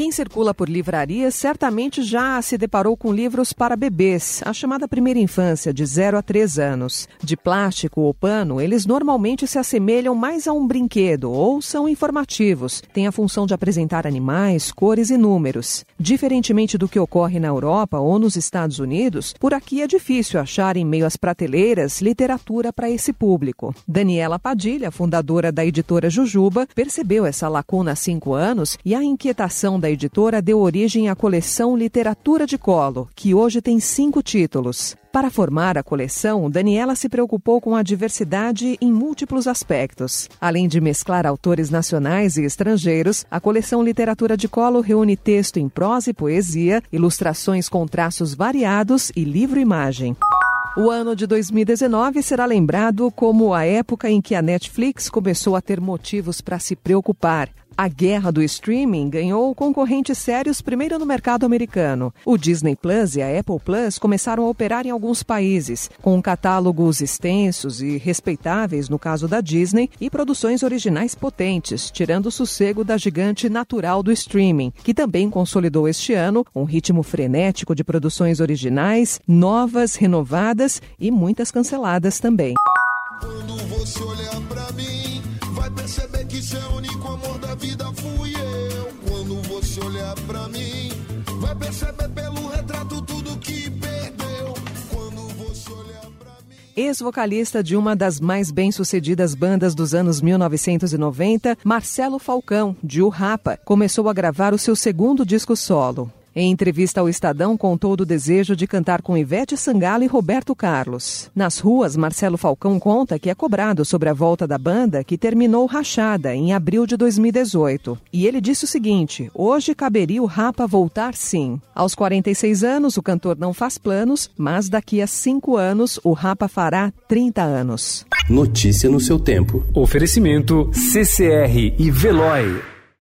Quem circula por livrarias certamente já se deparou com livros para bebês, a chamada primeira infância, de 0 a 3 anos. De plástico ou pano, eles normalmente se assemelham mais a um brinquedo ou são informativos. Têm a função de apresentar animais, cores e números. Diferentemente do que ocorre na Europa ou nos Estados Unidos, por aqui é difícil achar em meio às prateleiras literatura para esse público. Daniela Padilha, fundadora da editora Jujuba, percebeu essa lacuna há cinco anos e a inquietação da editora deu origem à coleção Literatura de Colo, que hoje tem cinco títulos. Para formar a coleção, Daniela se preocupou com a diversidade em múltiplos aspectos. Além de mesclar autores nacionais e estrangeiros, a coleção Literatura de Colo reúne texto em prosa e poesia, ilustrações com traços variados e livro-imagem. O ano de 2019 será lembrado como a época em que a Netflix começou a ter motivos para se preocupar. A guerra do streaming ganhou concorrentes sérios primeiro no mercado americano. O Disney Plus e a Apple Plus começaram a operar em alguns países, com catálogos extensos e respeitáveis no caso da Disney e produções originais potentes, tirando o sossego da gigante natural do streaming, que também consolidou este ano um ritmo frenético de produções originais, novas, renovadas e muitas canceladas também. Quando você olhar pra mim, vai perceber que seu único amor da vida fui eu. Quando você olhar pra mim, vai perceber pelo retrato tudo que perdeu. Quando você olhar pra mim. Ex-vocalista de uma das mais bem-sucedidas bandas dos anos 1990, Marcelo Falcão, de O começou a gravar o seu segundo disco solo. Em entrevista ao Estadão, contou do desejo de cantar com Ivete Sangalo e Roberto Carlos. Nas ruas, Marcelo Falcão conta que é cobrado sobre a volta da banda, que terminou rachada em abril de 2018. E ele disse o seguinte: hoje caberia o Rapa voltar sim. Aos 46 anos, o cantor não faz planos, mas daqui a cinco anos, o Rapa fará 30 anos. Notícia no seu tempo. Oferecimento CCR e Veloy.